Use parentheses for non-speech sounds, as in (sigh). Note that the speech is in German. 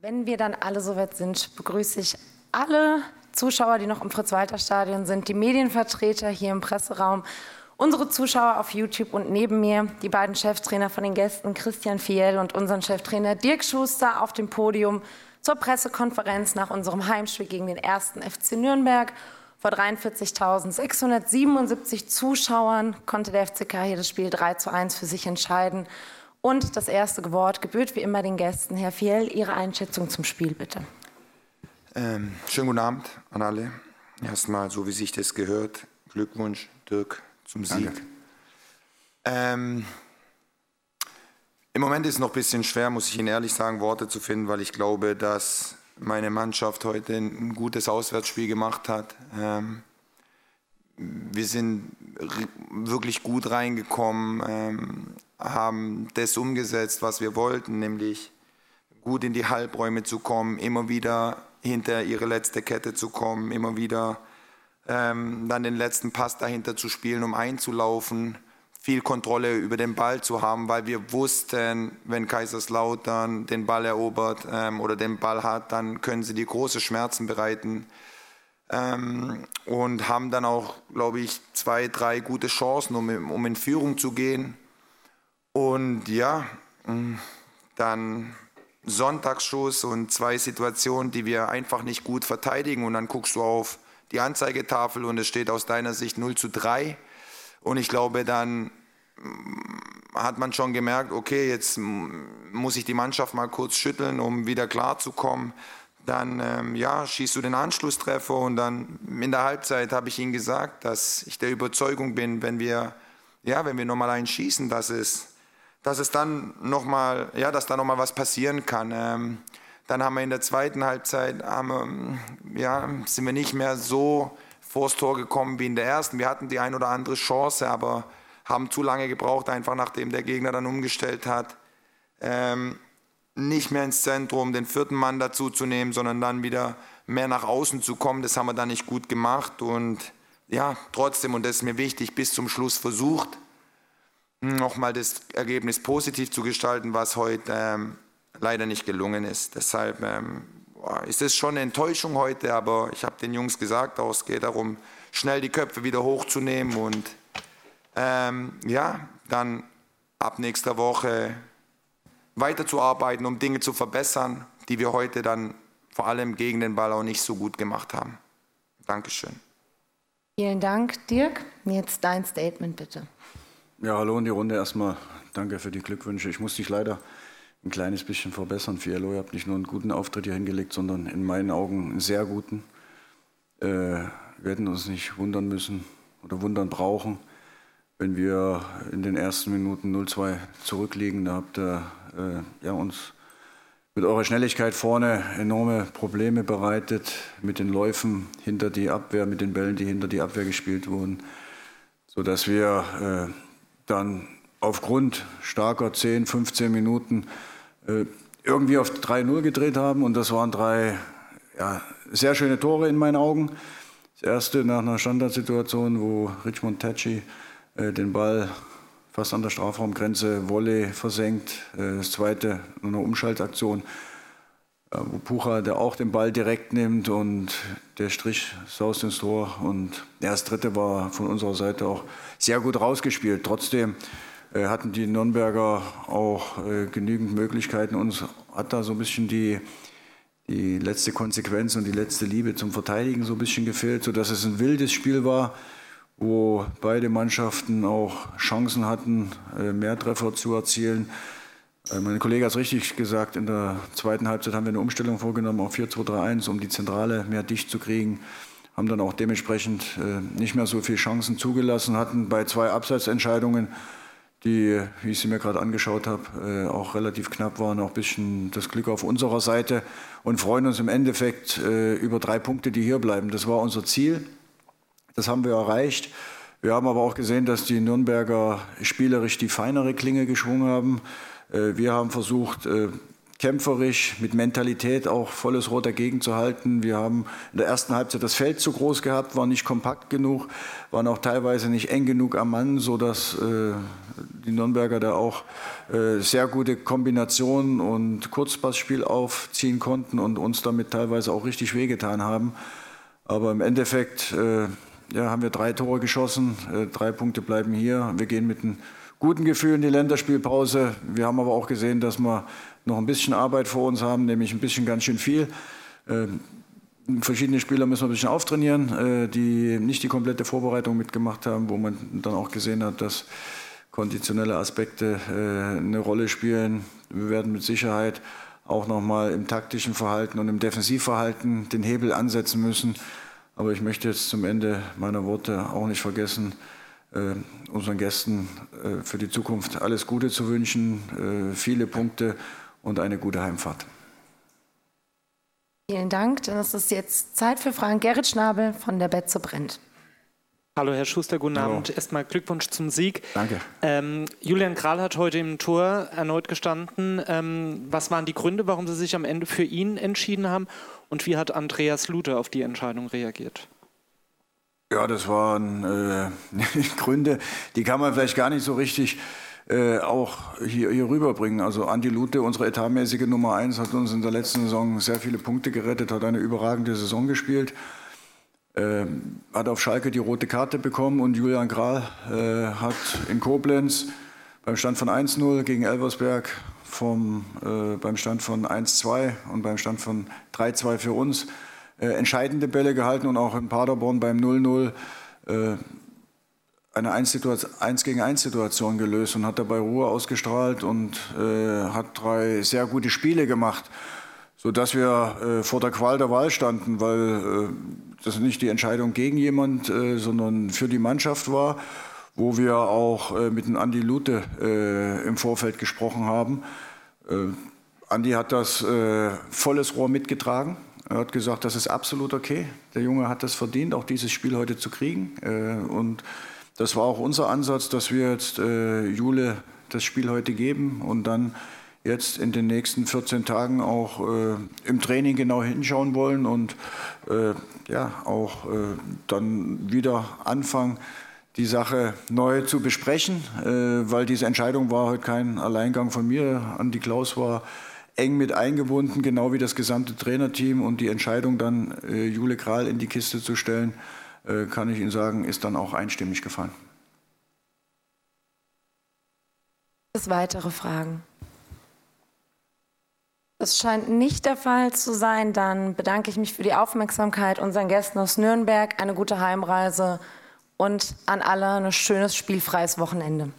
Wenn wir dann alle soweit sind, begrüße ich alle Zuschauer, die noch im Fritz-Walter-Stadion sind, die Medienvertreter hier im Presseraum, unsere Zuschauer auf YouTube und neben mir die beiden Cheftrainer von den Gästen, Christian Fiel und unseren Cheftrainer Dirk Schuster auf dem Podium zur Pressekonferenz nach unserem Heimspiel gegen den ersten FC Nürnberg. Vor 43.677 Zuschauern konnte der FCK hier das Spiel 3 zu 1 für sich entscheiden. Und das erste Wort gebührt wie immer den Gästen. Herr Fiel, Ihre Einschätzung zum Spiel bitte. Ähm, schönen guten Abend an alle. Erstmal, so wie sich das gehört, Glückwunsch, Dirk, zum Sieg. Ähm, Im Moment ist es noch ein bisschen schwer, muss ich Ihnen ehrlich sagen, Worte zu finden, weil ich glaube, dass meine Mannschaft heute ein gutes Auswärtsspiel gemacht hat. Ähm, wir sind wirklich gut reingekommen, ähm, haben das umgesetzt, was wir wollten, nämlich gut in die Halbräume zu kommen, immer wieder hinter ihre letzte Kette zu kommen, immer wieder ähm, dann den letzten Pass dahinter zu spielen, um einzulaufen, viel Kontrolle über den Ball zu haben, weil wir wussten, wenn Kaiserslautern den Ball erobert ähm, oder den Ball hat, dann können sie die große Schmerzen bereiten. Ähm, und haben dann auch, glaube ich, zwei, drei gute Chancen, um, um in Führung zu gehen. Und ja, mm, dann Sonntagsschuss und zwei Situationen, die wir einfach nicht gut verteidigen. Und dann guckst du auf die Anzeigetafel und es steht aus deiner Sicht 0 zu 3. Und ich glaube, dann mm, hat man schon gemerkt, okay, jetzt muss ich die Mannschaft mal kurz schütteln, um wieder klarzukommen. Dann ähm, ja, schießt du den Anschlusstreffer und dann in der Halbzeit habe ich ihnen gesagt, dass ich der Überzeugung bin, wenn wir, ja, wenn wir nochmal einen schießen, dass es dass es dann noch mal, ja, dass da noch mal was passieren kann. Ähm, dann haben wir in der zweiten Halbzeit, haben, ja, sind wir nicht mehr so vors Tor gekommen wie in der ersten. Wir hatten die ein oder andere Chance, aber haben zu lange gebraucht, einfach nachdem der Gegner dann umgestellt hat. Ähm, nicht mehr ins Zentrum, den vierten Mann dazu zu nehmen, sondern dann wieder mehr nach außen zu kommen. Das haben wir dann nicht gut gemacht und ja, trotzdem, und das ist mir wichtig, bis zum Schluss versucht, nochmal das Ergebnis positiv zu gestalten, was heute ähm, leider nicht gelungen ist. Deshalb ähm, ist es schon eine Enttäuschung heute, aber ich habe den Jungs gesagt, auch es geht darum, schnell die Köpfe wieder hochzunehmen und ähm, ja, dann ab nächster Woche weiterzuarbeiten, um Dinge zu verbessern, die wir heute dann vor allem gegen den Ball auch nicht so gut gemacht haben. Dankeschön. Vielen Dank, Dirk. Jetzt dein Statement bitte. Ja, hallo in die Runde. Erstmal danke für die Glückwünsche. Ich muss dich leider ein kleines bisschen verbessern, Fiello. Ihr habt nicht nur einen guten Auftritt hier hingelegt, sondern in meinen Augen einen sehr guten. Äh, wir hätten uns nicht wundern müssen oder wundern brauchen, wenn wir in den ersten Minuten 0-2 zurückliegen. Da habt ihr äh, ja, uns mit eurer Schnelligkeit vorne enorme Probleme bereitet, mit den Läufen hinter die Abwehr, mit den Bällen, die hinter die Abwehr gespielt wurden, sodass wir äh, dann aufgrund starker 10, 15 Minuten äh, irgendwie auf 3-0 gedreht haben. Und das waren drei ja, sehr schöne Tore in meinen Augen. Das erste nach einer Standardsituation, wo Richmond äh, den Ball fast an der Strafraumgrenze Volley versenkt. Äh, das zweite nur eine Umschaltaktion, äh, wo Pucha, der auch den Ball direkt nimmt und der Strich saust ins Tor. Und das dritte war von unserer Seite auch sehr gut rausgespielt. Trotzdem äh, hatten die Nürnberger auch äh, genügend Möglichkeiten. Uns hat da so ein bisschen die, die letzte Konsequenz und die letzte Liebe zum Verteidigen so ein bisschen gefehlt, sodass es ein wildes Spiel war, wo beide Mannschaften auch Chancen hatten, äh, mehr Treffer zu erzielen. Äh, mein Kollege hat es richtig gesagt, in der zweiten Halbzeit haben wir eine Umstellung vorgenommen auf 4-2-3-1, um die Zentrale mehr dicht zu kriegen. Haben dann auch dementsprechend äh, nicht mehr so viele Chancen zugelassen, hatten bei zwei Abseitsentscheidungen, die, wie ich sie mir gerade angeschaut habe, auch relativ knapp waren, auch ein bisschen das Glück auf unserer Seite und freuen uns im Endeffekt über drei Punkte, die hier bleiben. Das war unser Ziel. Das haben wir erreicht. Wir haben aber auch gesehen, dass die Nürnberger spielerisch die feinere Klinge geschwungen haben. Äh, wir haben versucht, äh, kämpferisch, mit Mentalität auch volles Rot dagegen zu halten. Wir haben in der ersten Halbzeit das Feld zu groß gehabt, waren nicht kompakt genug, waren auch teilweise nicht eng genug am Mann, sodass äh, die Nürnberger da auch sehr gute Kombinationen und Kurzpassspiel aufziehen konnten und uns damit teilweise auch richtig wehgetan haben. Aber im Endeffekt äh, ja, haben wir drei Tore geschossen, äh, drei Punkte bleiben hier. Wir gehen mit einem guten Gefühl in die Länderspielpause. Wir haben aber auch gesehen, dass wir noch ein bisschen Arbeit vor uns haben, nämlich ein bisschen ganz schön viel. Ähm, verschiedene Spieler müssen wir ein bisschen auftrainieren, äh, die nicht die komplette Vorbereitung mitgemacht haben, wo man dann auch gesehen hat, dass konditionelle Aspekte äh, eine Rolle spielen. Wir werden mit Sicherheit auch nochmal im taktischen Verhalten und im Defensivverhalten den Hebel ansetzen müssen. Aber ich möchte jetzt zum Ende meiner Worte auch nicht vergessen, äh, unseren Gästen äh, für die Zukunft alles Gute zu wünschen, äh, viele Punkte und eine gute Heimfahrt. Vielen Dank. Dann ist es jetzt Zeit für Fragen. Gerrit Schnabel von der Betze brennt. Hallo Herr Schuster, guten Hallo. Abend. Erstmal Glückwunsch zum Sieg. Danke. Ähm, Julian Kral hat heute im Tor erneut gestanden. Ähm, was waren die Gründe, warum Sie sich am Ende für ihn entschieden haben? Und wie hat Andreas Lute auf die Entscheidung reagiert? Ja, das waren äh, (laughs) Gründe, die kann man vielleicht gar nicht so richtig äh, auch hier, hier rüberbringen. Also Andi Lute, unsere etatmäßige Nummer 1, hat uns in der letzten Saison sehr viele Punkte gerettet, hat eine überragende Saison gespielt. Äh, hat auf Schalke die rote Karte bekommen und Julian Kral äh, hat in Koblenz beim Stand von 1-0 gegen Elversberg vom, äh, beim Stand von 1-2 und beim Stand von 3-2 für uns äh, entscheidende Bälle gehalten und auch in Paderborn beim 0-0 eine 1 gegen 1 Situation gelöst und hat dabei Ruhe ausgestrahlt und äh, hat drei sehr gute Spiele gemacht, sodass wir äh, vor der Qual der Wahl standen, weil äh, das nicht die Entscheidung gegen jemand, äh, sondern für die Mannschaft war, wo wir auch äh, mit dem Andi Lute äh, im Vorfeld gesprochen haben. Andi hat das volles Rohr mitgetragen. Er hat gesagt, das ist absolut okay. Der Junge hat das verdient, auch dieses Spiel heute zu kriegen. und das war auch unser Ansatz, dass wir jetzt äh, Jule das Spiel heute geben und dann jetzt in den nächsten 14 Tagen auch äh, im Training genau hinschauen wollen und äh, ja auch äh, dann wieder anfangen, die Sache neu zu besprechen, äh, weil diese Entscheidung war heute kein Alleingang von mir. Andi Klaus war eng mit eingebunden, genau wie das gesamte Trainerteam und die Entscheidung dann äh, Jule Kral in die Kiste zu stellen, äh, kann ich Ihnen sagen, ist dann auch einstimmig gefallen. Weitere Fragen? Das scheint nicht der Fall zu sein. Dann bedanke ich mich für die Aufmerksamkeit unseren Gästen aus Nürnberg, eine gute Heimreise und an alle ein schönes spielfreies Wochenende.